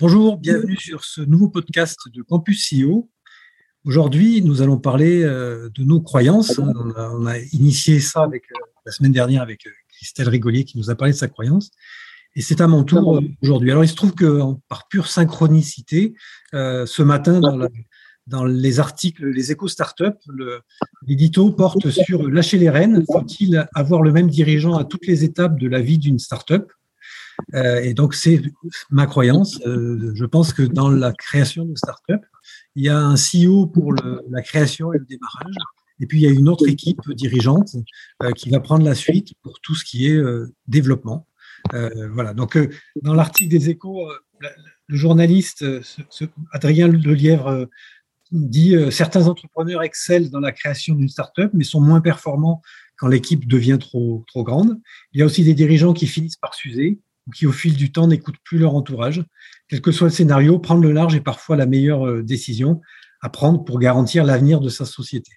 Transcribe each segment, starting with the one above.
Bonjour, bienvenue sur ce nouveau podcast de Campus CEO. Aujourd'hui, nous allons parler euh, de nos croyances. On a, initié ça euh, la semaine dernière avec euh, Christelle Rigolier qui nous a parlé de sa croyance. Et c'est à mon tour aujourd'hui. Alors, il se trouve que par pure synchronicité, ce matin, dans, les articles, les échos startup, l'édito porte sur lâcher les rênes. Faut-il avoir le même dirigeant à toutes les étapes de la vie d'une startup? Et donc, c'est ma croyance. Euh, je pense que dans la création de start-up, il y a un CEO pour la création et le démarrage. Et puis, il y a une autre équipe dirigeante euh, qui va prendre la suite pour tout ce qui est développement. voilà. Donc, dans l'article des échos, le journaliste Adrien Lelièvre dit certains entrepreneurs excellent dans la création d'une start-up, mais sont moins performants quand l'équipe devient trop, trop grande. Il y a aussi des dirigeants qui finissent par s'user qui au fil du temps n'écoutent plus leur entourage. Quel que soit le scénario, prendre le large est parfois la meilleure euh, décision à prendre pour garantir l'avenir de sa société.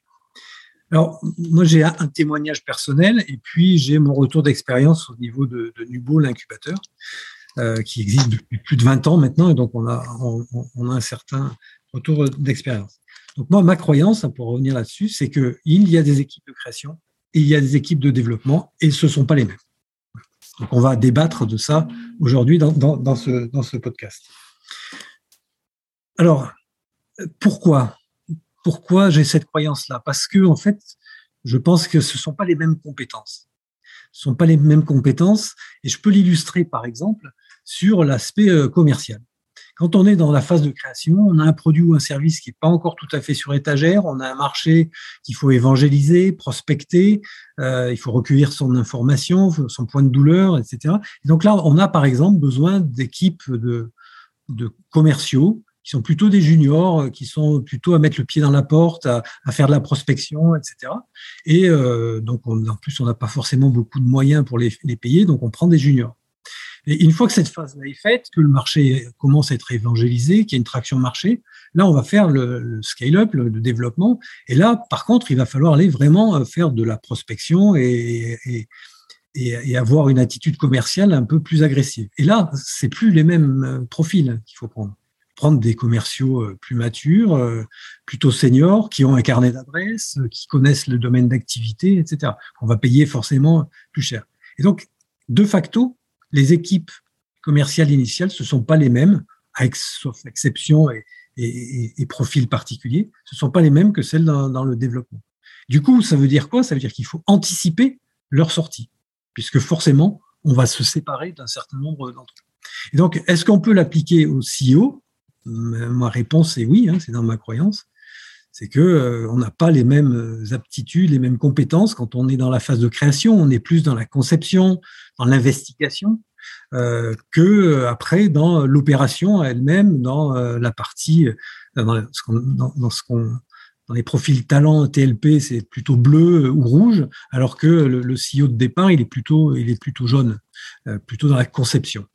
Alors, moi, j'ai un témoignage personnel et puis j'ai mon retour d'expérience au niveau de, Nubo, l'incubateur, euh, qui existe depuis plus de 20 ans maintenant et donc on a, on, a un certain retour d'expérience. Donc, moi, ma croyance, hein, pour revenir là-dessus, c'est qu'il y a des équipes de création et il y a des équipes de développement et ce ne sont pas les mêmes. Donc on va débattre de ça aujourd'hui dans, ce, ce podcast. Alors, pourquoi? Pourquoi j'ai cette croyance-là? Parce que, en fait, je pense que ce ne sont pas les mêmes compétences. Ce ne sont pas les mêmes compétences, et je peux l'illustrer, par exemple, sur l'aspect euh, commercial. Quand on est dans la phase de création, on a un produit ou un service qui n'est pas encore tout à fait sur étagère, on a un marché qu'il faut évangéliser, prospecter, euh, il faut recueillir son information, son point de douleur, etc. donc là, on a par exemple besoin d'équipes de, de commerciaux qui sont plutôt des juniors, qui sont plutôt à mettre le pied dans la porte, à, faire de la prospection, etc. Et euh, donc, en plus, on n'a pas forcément beaucoup de moyens pour les, les payer, donc on prend des juniors. Et une fois que cette phase-là est faite, que le marché commence à être évangélisé, qu'il y a une traction marché, là, on va faire le, scale-up, le, développement. Et là, par contre, il va falloir aller vraiment euh, faire de la prospection et, et, avoir une attitude commerciale un peu plus agressive. Et là, c'est plus les mêmes euh, profils qu'il faut prendre. Prendre des commerciaux euh, plus matures, plutôt seniors, qui ont un carnet d'adresses, qui connaissent le domaine d'activité, etc. On va payer forcément plus cher. Et donc, de facto, les équipes commerciales initiales, ce ne sont pas les mêmes, sauf exception et, et, profil particulier, ce ne sont pas les mêmes que celles dans, le développement. Du coup, ça veut dire quoi? Ça veut dire qu'il faut anticiper leur sortie, puisque forcément, on va se séparer d'un certain nombre d'entre eux. Et donc, est-ce qu'on peut l'appliquer au CEO Ma réponse est oui, hein, c'est dans ma croyance. C'est que euh, on n'a pas les mêmes aptitudes, les mêmes compétences quand on est dans la phase de création. On est plus dans la conception, dans l'investigation, euh, que euh, après dans l'opération elle-même, dans euh, la partie, dans, ce qu'on, dans, dans les profils talent TLP, c'est plutôt bleu ou rouge, alors que le, le, CEO de départ, il est plutôt, il est plutôt jaune, plutôt dans la conception.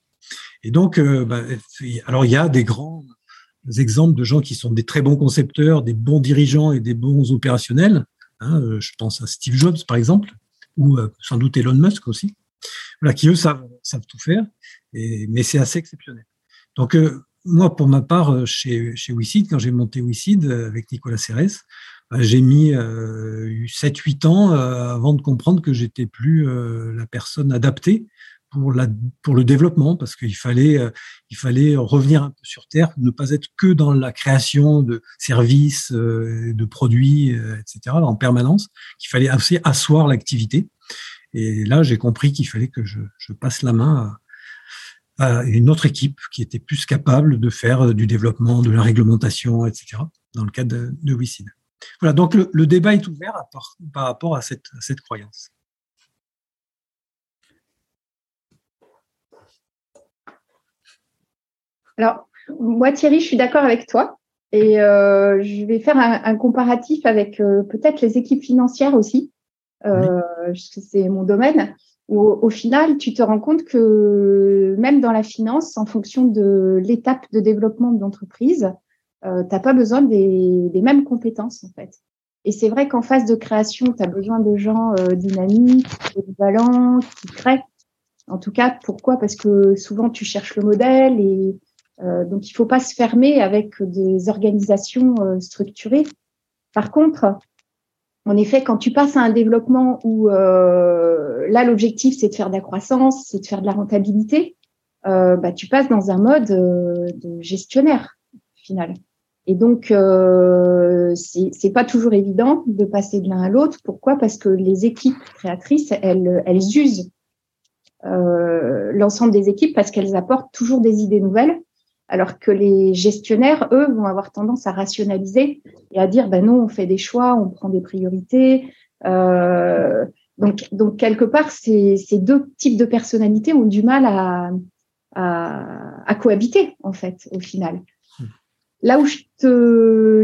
Et donc, bah, alors il y a des grands exemples de gens qui sont des très bons concepteurs, des bons dirigeants et des bons opérationnels. Hein, je pense à Steve Jobs, par exemple, ou sans doute Elon Musk aussi voilà, qui eux savent, tout faire, mais c'est assez exceptionnel. Donc, euh, moi, pour ma part, euh, chez, chez WeSeed, quand j'ai monté WeSeed euh, avec Nicolas bah, j'ai mis euh, 7-8 ans avant de comprendre que j'étais plus la personne adaptée pour, la, pour le développement, parce qu'il fallait, il fallait revenir un peu sur Terre, ne pas être que dans la création de services, de produits, etc., en permanence, qu'il fallait assez asseoir l'activité. Et là, j'ai compris qu'il fallait que je, passe la main à, une autre équipe qui était plus capable de faire du développement, de la réglementation, etc., dans le cadre de, de Voilà, donc le, débat est ouvert par, rapport à cette, cette croyance. Alors, Moi, Thierry, je suis d'accord avec toi. Et euh, je vais faire un, comparatif avec euh, peut-être les équipes financières aussi, euh, c'est mon domaine. Où, au final, tu te rends compte que même dans la finance, en fonction de l'étape de développement de l'entreprise, euh, tu n'as pas besoin des, des, mêmes compétences en fait. Et c'est vrai qu'en phase de création, tu as besoin de gens euh, dynamiques, polyvalents, qui créent. En tout cas, pourquoi? Parce que souvent, tu cherches le modèle et donc il faut pas se fermer avec des organisations euh, structurées. Par contre, en effet, quand tu passes à un développement où euh, là l'objectif c'est de faire de la croissance, c'est de faire de la rentabilité, euh, bah, tu passes dans un mode de gestionnaire final. Et donc, euh, c'est pas toujours évident de passer de l'un à l'autre. Pourquoi? Parce que les équipes créatrices, elles, elles usent euh, l'ensemble des équipes parce qu'elles apportent toujours des idées nouvelles, alors que les gestionnaires, eux, vont avoir tendance à rationaliser et à dire, ben non, on fait des choix, on prend des priorités. Euh, donc, donc quelque part, ces, ces deux types de personnalités ont du mal à, cohabiter en fait, au final. Là où je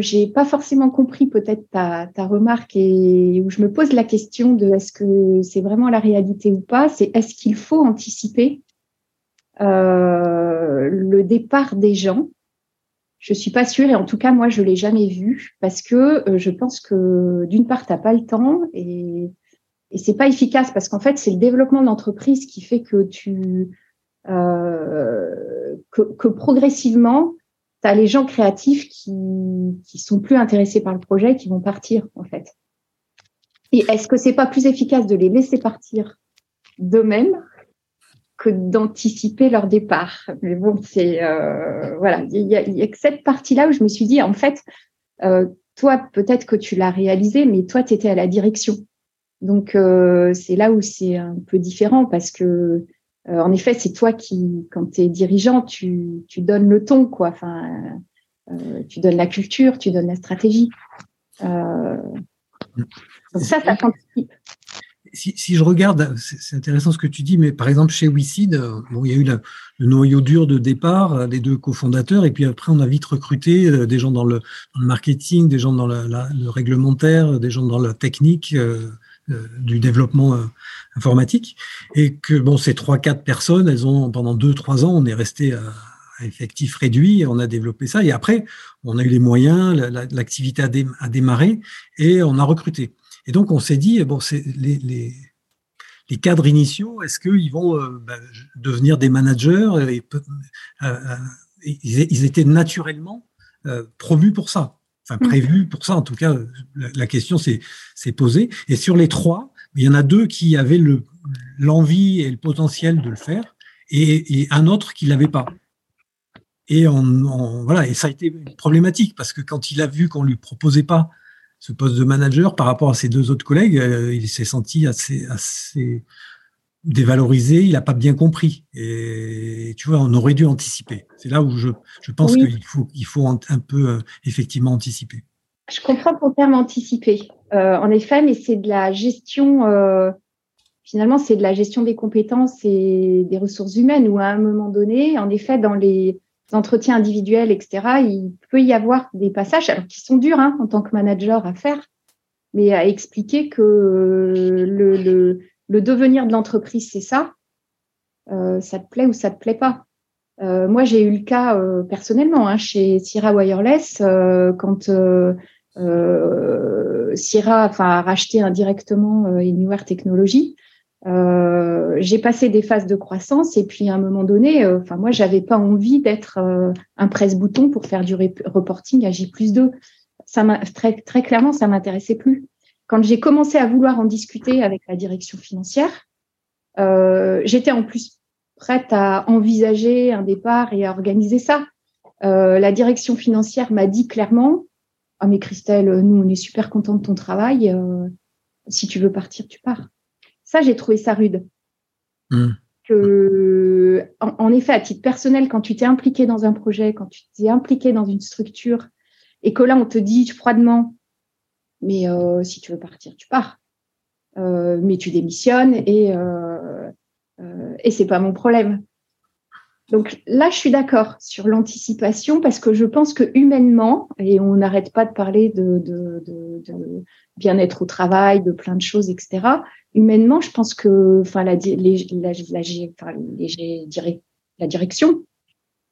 j'ai pas forcément compris peut-être ta, ta remarque et où je me pose la question de est-ce que c'est vraiment la réalité ou pas, c'est est-ce qu'il faut anticiper euh, le départ des gens Je suis pas sûre et en tout cas moi je l'ai jamais vu parce que euh, je pense que d'une part t'as pas le temps et et c'est pas efficace parce qu'en fait c'est le développement de l'entreprise qui fait que tu euh, que, progressivement tu les gens créatifs qui qui sont plus intéressés par le projet qui vont partir en fait. Et est-ce que c'est pas plus efficace de les laisser partir d'eux-mêmes d'anticiper leur départ Mais bon, c'est euh, voilà, il y a, cette partie-là où je me suis dit en fait, euh, toi peut-être que tu l'as réalisé, mais toi tu étais à la direction. Donc euh, c'est là où c'est un peu différent parce que en effet, c'est toi qui, quand tu es dirigeant, tu, donnes le ton, quoi. Enfin, tu donnes la culture, tu donnes la stratégie. Euh, ça, ça participe. Si, je regarde, c'est intéressant ce que tu dis, mais par exemple chez WeSeed, bon, il y a eu le noyau dur de départ, les deux cofondateurs, et puis après on a vite recruté des gens dans le, marketing, des gens dans le réglementaire, des gens dans la technique, euh, euh, du développement euh, informatique. Et que bon ces trois quatre personnes elles ont pendant deux trois ans on est resté à, effectif réduit on a développé ça. Et après on a eu les moyens l'activité a, démarré et on a recruté et donc on s'est dit bon c'est les, les, les cadres initiaux est-ce qu'ils vont euh, ben, devenir des managers et, ils, étaient naturellement promus pour ça enfin mm. prévu pour ça. En tout cas, la, question s'est posée. Et sur les trois, il y en a deux qui avaient l'envie et le potentiel de le faire, et, et un autre qui l'avait pas. Et on, voilà, et ça a été problématique parce que quand il a vu qu'on lui proposait pas ce poste de manager par rapport à ses deux autres collègues, euh, il s'est senti assez, assez dévalorisé, il n'a pas bien compris. Et tu vois, on aurait dû anticiper. C'est là où je, je pense qu'il faut, il faut un, peu euh, effectivement anticiper. Je comprends ton terme anticiper, euh, en effet, mais c'est de la gestion, euh, finalement, c'est de la gestion des compétences et des ressources humaines, où à un moment donné, en effet, dans les entretiens individuels, etc., il peut y avoir des passages, alors qui sont durs hein, en tant que manager à faire, mais à expliquer que le, devenir de l'entreprise, c'est ça. Euh, ça te plaît ou ça te plaît pas. Euh, moi, j'ai eu le cas euh, personnellement hein, chez Sierra Wireless quand Sierra a racheté indirectement Anywhere Technology. j'ai passé des phases de croissance et puis à un moment donné, enfin moi, j'avais pas envie d'être un presse-bouton pour faire du reporting à J plus 2. Ça très, très clairement, ça m'intéressait plus quand j'ai commencé à vouloir en discuter avec la direction financière, euh, j'étais en plus prête à envisager un départ et à organiser ça. Euh, la direction financière m'a dit clairement Ah, mais Christelle, nous, on est super contents de ton travail. Euh, si tu veux partir, tu pars. Ça, j'ai trouvé ça rude. Mmh. Que, en, en, effet, à titre personnel, quand tu t'es impliqué dans un projet, quand tu t'es impliqué dans une structure, et que là, on te dit froidement mais euh, si tu veux partir, tu pars. Euh, mais tu démissionnes et euh, et c'est pas mon problème. Donc là, je suis d'accord sur l'anticipation parce que je pense que humainement, et on n'arrête pas de parler de, bien-être au travail, de plein de choses, etc. Humainement, je pense que enfin, la, la direction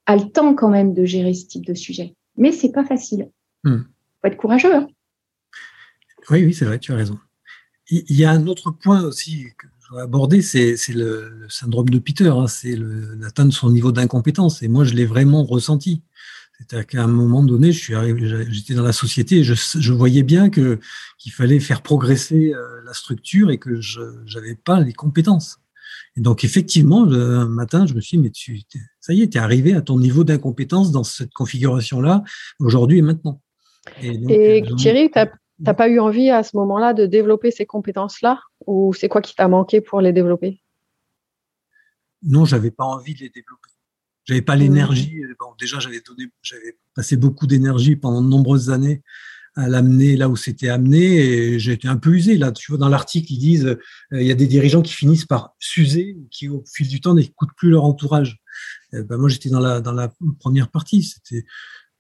a le temps quand même de gérer ce type de sujet. Mais c'est pas facile. Il hmm. faut être courageux. Hein. Oui, oui, c'est vrai, tu as raison. Il y a un autre point aussi que aborder, c'est le, syndrome de Peter, hein, c'est l'atteinte de son niveau d'incompétence. Et moi, je l'ai vraiment ressenti. C'est-à-dire qu'à un moment donné, je suis arrivé, j'étais dans la société et je, voyais bien que qu'il fallait faire progresser euh, la structure et que je n'avais pas les compétences. Et donc effectivement, un matin, je me suis dit, mais tu, ça y est, tu es arrivé à ton niveau d'incompétence dans cette configuration-là, aujourd'hui et maintenant. Et, euh, Thierry, tu n'as pas eu envie à ce moment-là de développer ces compétences-là ou c'est quoi qui t'a manqué pour les développer? Non, j'avais pas envie de les développer. J'avais pas mmh. l'énergie. Bon, déjà, j'avais donné, j'avais passé beaucoup d'énergie pendant de nombreuses années à l'amener là où c'était amené et j'ai été un peu usé là. Tu vois, dans l'article, ils disent euh, il y a des dirigeants qui finissent par s'user, qui au fil du temps n'écoutent plus leur entourage. ben, moi, j'étais dans la dans la première partie. C'était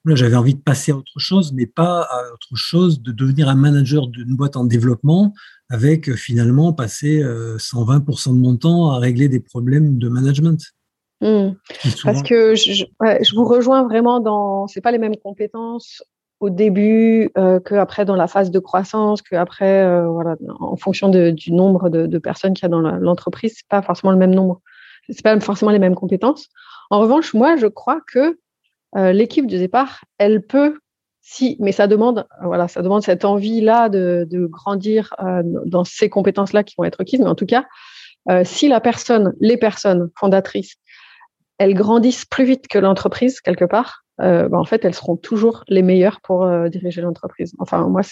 j'avais envie de passer à autre chose, mais pas à autre chose, de devenir un manager d'une boîte en développement, avec euh, finalement passer 120% euh, de mon temps à régler des problèmes de management. Hmm. Parce que je, vous rejoins vraiment dans, c'est pas les mêmes compétences au début euh, qu'après dans la phase de croissance, qu'après, euh, voilà, en fonction du nombre de, personnes qu'il y a dans l'entreprise, c'est pas forcément le même nombre, c'est pas forcément les mêmes compétences. En revanche, moi, je crois que euh, l'équipe du départ, elle peut, si, mais ça demande, voilà, ça demande cette envie-là de, grandir euh, dans ces compétences-là qui vont être requises. Mais en tout cas, euh, si la personne, les personnes fondatrices, elles grandissent plus vite que l'entreprise quelque part, bah, en fait, elles seront toujours les meilleures pour diriger l'entreprise. Enfin, moi,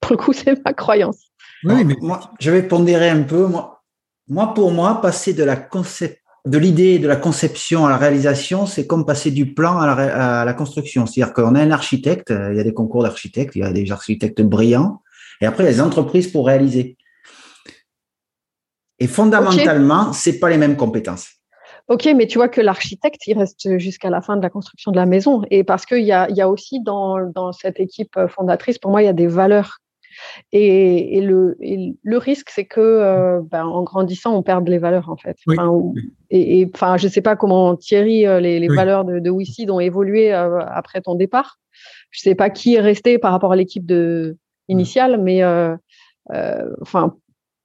pour le coup, c'est ma croyance. Oui, mais moi, je vais pondérer un peu. Moi, moi, pour moi, passer de la concept de l'idée, de la conception à la réalisation, c'est comme passer du plan à la, construction. C'est-à-dire qu'on a un architecte, il y a des concours d'architectes, il y a des architectes brillants, et après, il y a des entreprises pour réaliser. Et fondamentalement, ce c'est pas les mêmes compétences. Ok, mais tu vois que l'architecte, il reste jusqu'à la fin de la construction de la maison. Et parce qu'il y a, y a aussi dans, dans, cette équipe fondatrice, pour moi, il y a des valeurs et, le, le, risque, c'est que euh, ben, en grandissant, on perde les valeurs en fait. et, enfin, je ne sais pas comment Thierry, euh, les, valeurs de, de WICID ont évolué euh, après ton départ. Je ne sais pas qui est resté par rapport à l'équipe de initiale, mais enfin,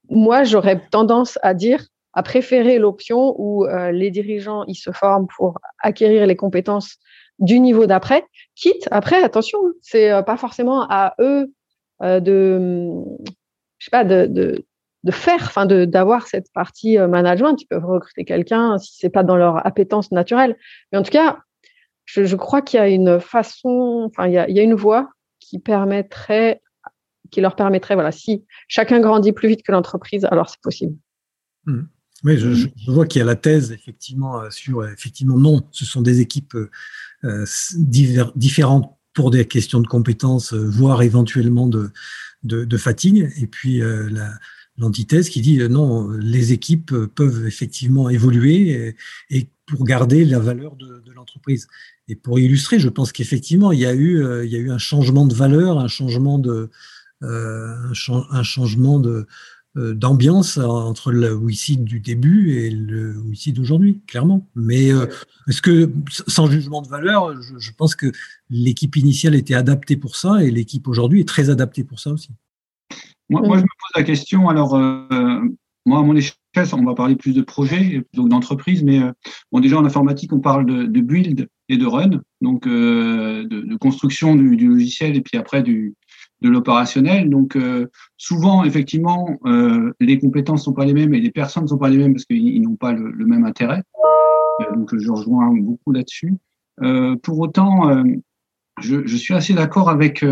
moi, j'aurais tendance à dire à préférer l'option où les dirigeants ils se forment pour acquérir les compétences du niveau d'après, quitte après, attention, c'est pas forcément à eux de, je sais pas, de, de, de faire, enfin, d'avoir cette partie euh, management. Ils peuvent recruter quelqu'un si c'est pas dans leur appétence naturelle. Mais en tout cas, je, je crois qu'il y a une façon, enfin, il y a, il y a une voie qui permettrait, qui leur permettrait, voilà, si chacun grandit plus vite que l'entreprise, alors c'est possible. Mmh. Oui, je, vois qu'il y a la thèse effectivement euh, sur effectivement non, ce sont des équipes euh, différentes pour des questions de compétences, euh, voire éventuellement de, de, fatigue. Et puis euh, l'antithèse qui dit euh, non, les équipes peuvent effectivement évoluer et, pour garder la valeur de, l'entreprise. Et pour illustrer, je pense qu'effectivement, il y a eu, il y a eu un changement de valeur, un changement de, un, changement de, euh, d'ambiance entre le WICID du début et le WICID d'aujourd'hui, clairement. Mais euh, est-ce que, sans jugement de valeur, je, pense que l'équipe initiale était adaptée pour ça et l'équipe aujourd'hui est très adaptée pour ça aussi. Moi, je me pose la question, alors, euh, moi, à mon échelle, on va parler plus de projets, donc d'entreprise, mais bon, déjà en informatique, on parle de, build et de run, donc de, construction du, logiciel et puis après du, de l'opérationnel. Donc euh, souvent, effectivement, euh, les compétences sont pas les mêmes et les personnes sont pas les mêmes parce qu'ils n'ont pas le, même intérêt. Euh, donc je rejoins beaucoup là-dessus. pour autant, je, je, suis assez d'accord avec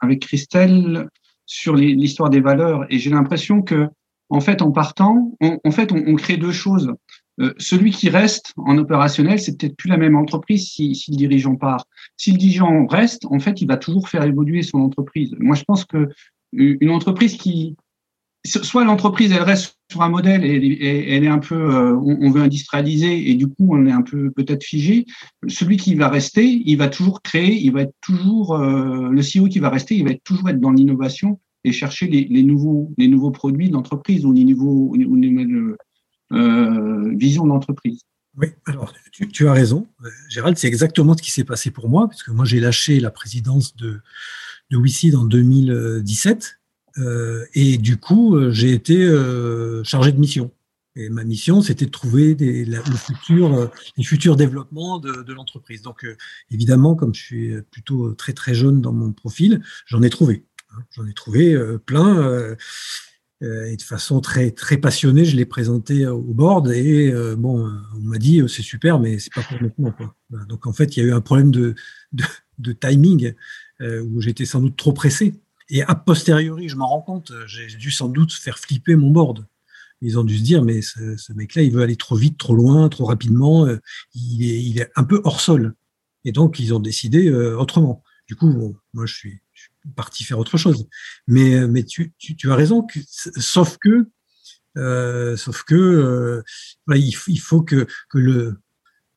avec Christelle sur l'histoire des valeurs et j'ai l'impression que en fait, en partant, on, en fait, on, on crée deux choses. Euh, celui qui reste en opérationnel, c'est peut-être plus la même entreprise si, si, le dirigeant part. Si le dirigeant reste, en fait, il va toujours faire évoluer son entreprise. Moi, je pense que une entreprise qui soit l'entreprise elle reste sur un modèle et, elle est un peu, euh, on, veut industrialiser et du coup on est un peu peut-être figé. Celui qui va rester, il va toujours créer, il va être toujours euh, le CEO qui va rester, il va toujours être dans l'innovation et chercher les, nouveaux les nouveaux produits de l'entreprise ou les nouveaux ou vision de l'entreprise. Oui, alors tu, as raison, Gérald, c'est exactement ce qui s'est passé pour moi, parce que moi j'ai lâché la présidence de, de WICID en 2017 euh, et du coup, euh, j'ai été euh, chargé de mission. Et ma mission, c'était de trouver des, le futur, les futurs développements de, de l'entreprise. Donc, évidemment, comme je suis plutôt très très jeune dans mon profil, j'en ai trouvé. Hein. J'en ai trouvé plein. Et de façon très très passionnée, je l'ai présenté au board et bon, on m'a dit c'est super, mais c'est pas pour maintenant. Quoi. Donc en fait, il y a eu un problème de, timing où j'étais sans doute trop pressé. Et a posteriori, je m'en rends compte, j'ai dû sans doute faire flipper mon board. Ils ont dû se dire, mais ce, mec-là, il veut aller trop vite, trop loin, trop rapidement. Euh, il est, un peu hors sol. Et donc, ils ont décidé euh, autrement. Du coup, moi, je suis, parti faire autre chose. Mais, euh, mais tu, as raison, sauf que, sauf que, il, faut que, le,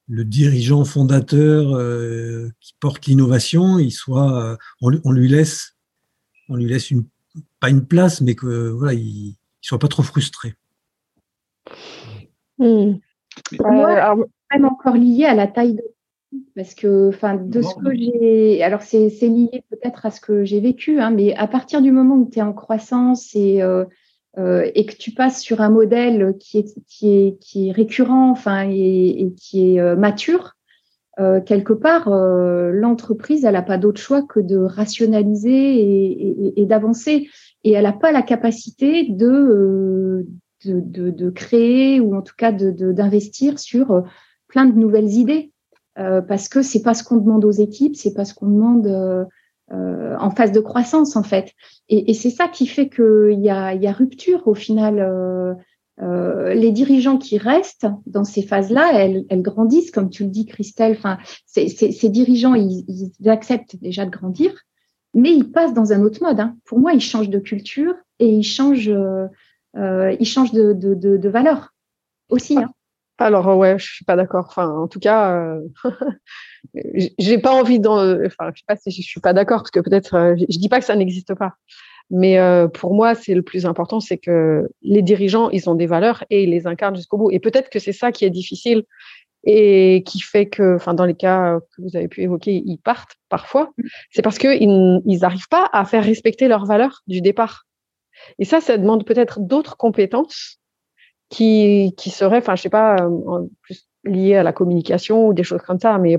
le dirigeant fondateur qui porte l'innovation, il soit, on, lui laisse on lui laisse une, pas une place, mais que voilà, il ne soit pas trop frustré. Hmm. Moi, même encore lié à la taille de parce que, enfin, de ce que j'ai, alors c'est lié peut-être à ce que j'ai vécu, hein, mais à partir du moment où tu es en croissance et euh, euh, et que tu passes sur un modèle qui est qui est qui est récurrent, enfin, et, qui est euh, mature, quelque part, l'entreprise, elle n'a pas d'autre choix que de rationaliser et, d'avancer. Et elle n'a pas la capacité de, de, de, créer ou en tout cas d'investir sur plein de nouvelles idées. Parce que c'est pas ce qu'on demande aux équipes, c'est pas ce qu'on demande en phase de croissance en fait. Et, c'est ça qui fait qu'il y a, y a rupture au final euh, les dirigeants qui restent dans ces phases-là, elles, grandissent, comme tu le dis, Christelle. Enfin, ces dirigeants, ils, acceptent déjà de grandir, mais ils passent dans un autre mode. Hein. Pour moi, ils changent de culture et ils changent, euh, euh, ils changent de, de, valeur aussi. Hein. Alors ouais, je suis pas d'accord. Enfin, en tout cas, j'ai pas envie d'en. Enfin, je sais pas si je suis pas d'accord parce que peut-être, je dis pas que ça n'existe pas. Mais euh, pour moi, c'est le plus important, c'est que les dirigeants, ils ont des valeurs et ils les incarnent jusqu'au bout. Et peut-être que c'est ça qui est difficile et qui fait que, enfin, dans les cas que vous avez pu évoquer, ils partent parfois. C'est parce qu'ils n'arrivent pas à faire respecter leurs valeurs du départ. Et ça, ça demande peut-être d'autres compétences qui, qui seraient, enfin, je sais pas, euh, plus liées à la communication ou des choses comme ça, mais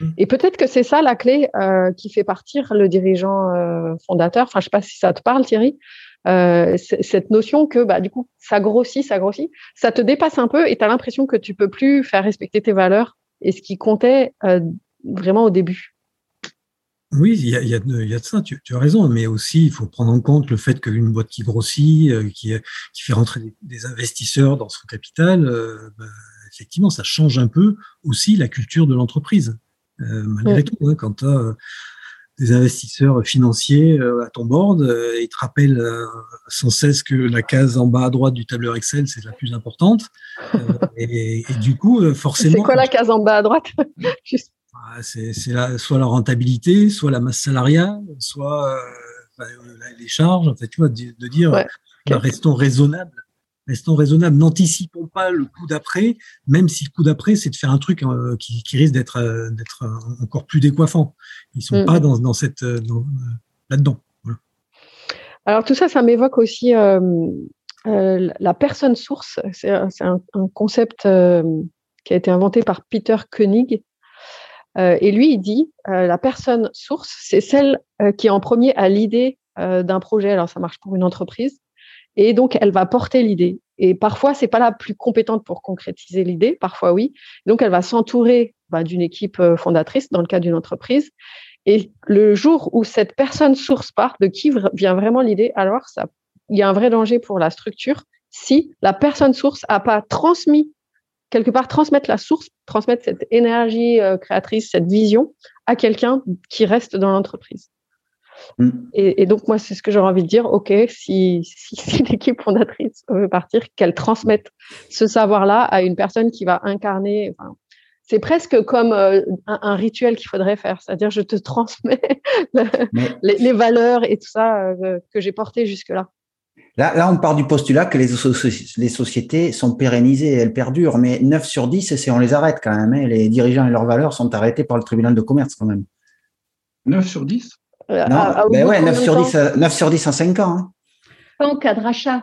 Mm. Et peut-être que c'est ça la clé euh, qui fait partir le dirigeant euh, fondateur. Enfin, je sais pas si ça te parle, Thierry. Euh, cette notion que bah, du coup, ça grossit, ça grossit, ça te dépasse un peu et tu as l'impression que tu peux plus faire respecter tes valeurs et ce qui comptait vraiment au début. Oui, il y a, y, a y a, de ça, tu, tu, as raison, mais aussi il faut prendre en compte le fait qu'une boîte qui grossit, qui, qui, fait rentrer des, investisseurs dans son capital, bah, effectivement, ça change un peu aussi la culture de l'entreprise. Euh, malgré tout, hein, quand tu as euh, des investisseurs financiers euh, à ton board, ils te rappellent sans cesse que la case en bas à droite du tableur Excel, c'est la plus importante. et, du coup, forcément. C'est quoi la case en bas à droite? C'est soit la rentabilité, soit la masse salariale, soit les charges. En fait, tu vois, de, dire bah, restons raisonnables restons raisonnables, n'anticipons pas le coup d'après, même si le coup d'après, c'est de faire un truc euh, qui, risque d'être euh, euh, encore plus décoiffant. Ils sont mm. pas dans, cette là-dedans. Alors tout ça, ça m'évoque aussi la personne source. C'est un, concept qui a été inventé par Peter Koenig. Et lui, il dit la personne source, c'est celle qui est en premier à l'idée d'un projet. Alors ça marche pour une entreprise et donc elle va porter l'idée. Et parfois, c'est pas la plus compétente pour concrétiser l'idée, parfois oui. Donc elle va s'entourer bah, d'une équipe euh, fondatrice dans le cas d'une entreprise. Et le jour où cette personne source part, de qui vient vraiment l'idée, alors ça, il y a un vrai danger pour la structure si la personne source a pas transmis quelque part transmettre la source, transmettre cette énergie euh, créatrice, cette vision à quelqu'un qui reste dans l'entreprise. Mm. Et, donc, moi, c'est ce que j'aurais envie de dire. OK, si, si, l'équipe fondatrice veut partir, qu'elle transmette ce savoir-là à une personne qui va incarner. c'est presque comme euh, un, rituel qu'il faudrait faire. C'est-à-dire, je te transmets les, valeurs et tout ça euh, que j'ai porté jusque-là. Là, là, on part du postulat que les, les sociétés sont pérennisées, elles perdurent, mais 9 sur 10, c'est on les arrête quand même. Hein. Les dirigeants et leurs valeurs sont arrêtés par le tribunal de commerce quand même. 9 sur 10 euh, Non, ben ouais, 9 sur, 10, 9 sur 10 en 5 ans. Hein. Pas en cas de rachat.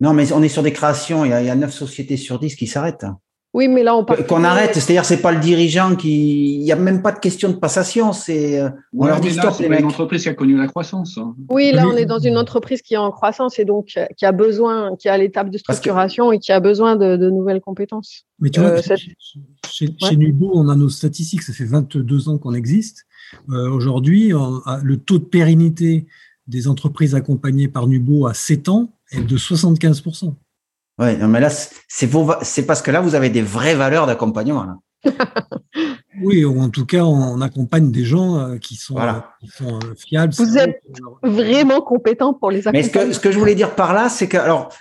Non, mais on est sur des créations, il y a, il y a 9 sociétés sur 10 qui s'arrêtent. Oui, mais là, on parle. Qu'on arrête, c'est-à-dire, c'est pas le dirigeant qui. Il n'y a même pas de question de passation. C'est. Euh, on leur dit stop, les mecs. une entreprise qui a connu la croissance. Hein. Oui, là, on est dans une entreprise qui est en croissance et donc qui a besoin, qui a l'étape de structuration et qui a besoin de, nouvelles compétences. Mais tu vois, euh, chez, Nubo, on a nos statistiques. Ça fait 22 ans qu'on existe. Euh, aujourd'hui, le taux de pérennité des entreprises accompagnées par Nubo à 7 ans est de 75 oui, mais là, c'est parce que là, vous avez des vraies valeurs d'accompagnement. oui, ou en tout cas, on accompagne des gens euh, qui sont, euh, euh, fiables. Vous êtes vraiment compétent pour les accompagner. Mais ce que, je voulais dire par là, c'est que, alors,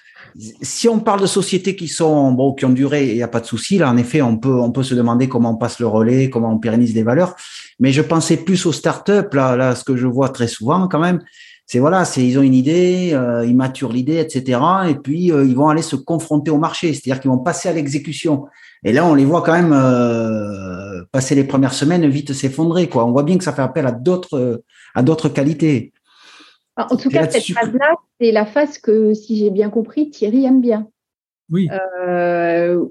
si on parle de sociétés qui sont bon, qui ont duré, il n'y a pas de souci. Là, en effet, on peut, on peut se demander comment on passe le relais, comment on pérennise les valeurs. Mais je pensais plus aux startups. Là, là, ce que je vois très souvent, quand même, c'est voilà, c'est ils ont une idée, euh, ils maturent l'idée, etc. Et puis euh, ils vont aller se confronter au marché, c'est-à-dire qu'ils vont passer à l'exécution. Et là, on les voit quand même euh, passer les premières semaines vite s'effondrer. Quoi, on voit bien que ça fait appel à d'autres à d'autres qualités. En tout cas, cette phase-là, c'est la phase que, si j'ai bien compris, Thierry aime bien. Oui.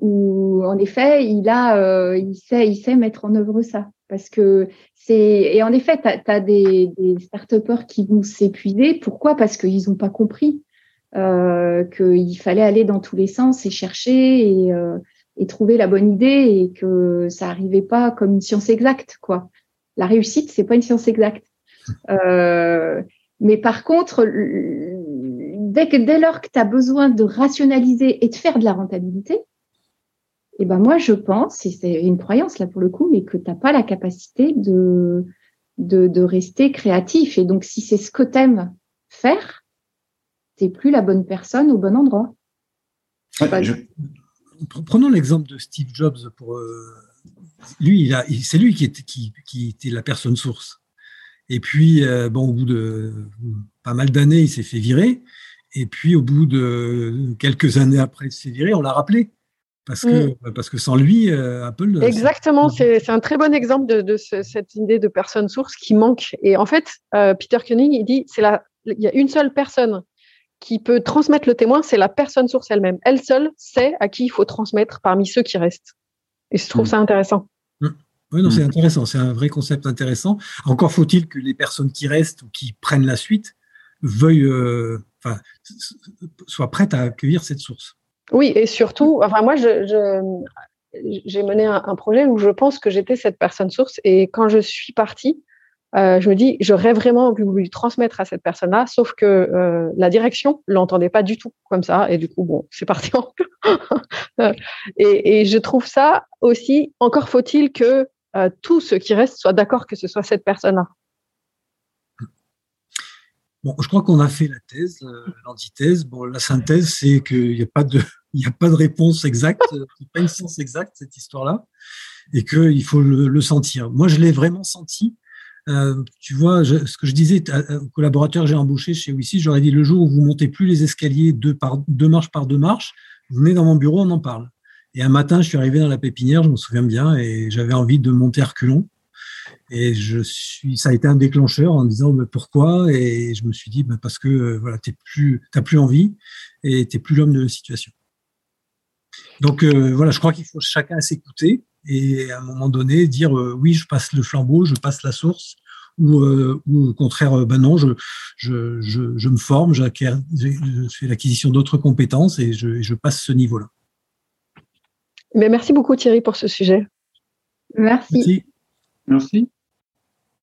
où en effet, il a, il sait, il sait mettre en œuvre ça. Parce que c'est et en effet, tu as, des, des start qui vont s'épuiser. Pourquoi? Parce qu'ils n'ont pas compris euh, qu'il fallait aller dans tous les sens et chercher et, euh, et, trouver la bonne idée et que ça n'arrivait pas comme une science exacte. Quoi. La réussite, c'est pas une science exacte. Euh, mais par contre, dès, que, dès lors que tu as besoin de rationaliser et de faire de la rentabilité, et ben moi, je pense, et c'est une croyance là pour le coup, mais que tu n'as pas la capacité de, de, rester créatif. Et donc, si c'est ce que tu aimes faire, tu n'es plus la bonne personne au bon endroit. Prenons l'exemple de Steve Jobs. Pour, euh, lui, c'est lui qui était, qui, était la personne source. Et puis, euh, bon, au bout de pas mal d'années, il s'est fait virer. Et puis, au bout de quelques années après il s'est viré, on l'a rappelé. Parce que, mm. parce que sans lui, euh, Apple. Exactement, c'est un très bon exemple de, cette idée de personne source qui manque. Et en fait, euh, Peter Koenig, il dit c'est il y a une seule personne qui peut transmettre le témoin, c'est la personne source elle-même. Elle seule sait à qui il faut transmettre parmi ceux qui restent. Et je trouve mm. ça intéressant. Mm. Oui, non, c'est intéressant, c'est un vrai concept intéressant. Encore faut-il que les personnes qui restent ou qui prennent la suite veuillent, euh, enfin, soient prêtes à accueillir cette source. Oui, et surtout, enfin moi, j'ai mené un, projet où je pense que j'étais cette personne source. Et quand je suis partie, euh, je me dis, j'aurais vraiment voulu transmettre à cette personne-là, sauf que euh, la direction l'entendait pas du tout comme ça. Et du coup, bon, c'est parti et, je trouve ça aussi, encore faut-il que euh, tous ceux qui restent soient d'accord que ce soit cette personne-là. Bon, je crois qu'on a fait la thèse, l'antithèse. Bon, la synthèse, c'est qu'il n'y a pas de il n'y a pas de réponse exacte, pas une science exacte cette histoire-là, et qu'il faut le, sentir. Moi, je l'ai vraiment senti. Euh, tu vois, ce que je disais aux collaborateurs que j'ai embauchés chez Wissi, j'aurais dit le jour où vous montez plus les escaliers deux, par, deux marches par deux marches, vous venez dans mon bureau, on en parle. Et un matin, je suis arrivé dans la pépinière, je me souviens bien, et j'avais envie de monter à reculons. Et je suis, ça a été un déclencheur en disant mais pourquoi? Et je me suis dit bah, parce que euh, voilà, t'es plus, t'as plus envie et t'es plus l'homme de la situation. Donc euh, voilà, je crois qu'il faut chacun s'écouter et à un moment donné dire euh, oui, je passe le flambeau, je passe la source, ou, euh, au contraire, ben non, je, je, je, me forme, je fais l'acquisition d'autres compétences et je, je passe ce niveau-là. Mais merci beaucoup Thierry pour ce sujet. Merci. Merci.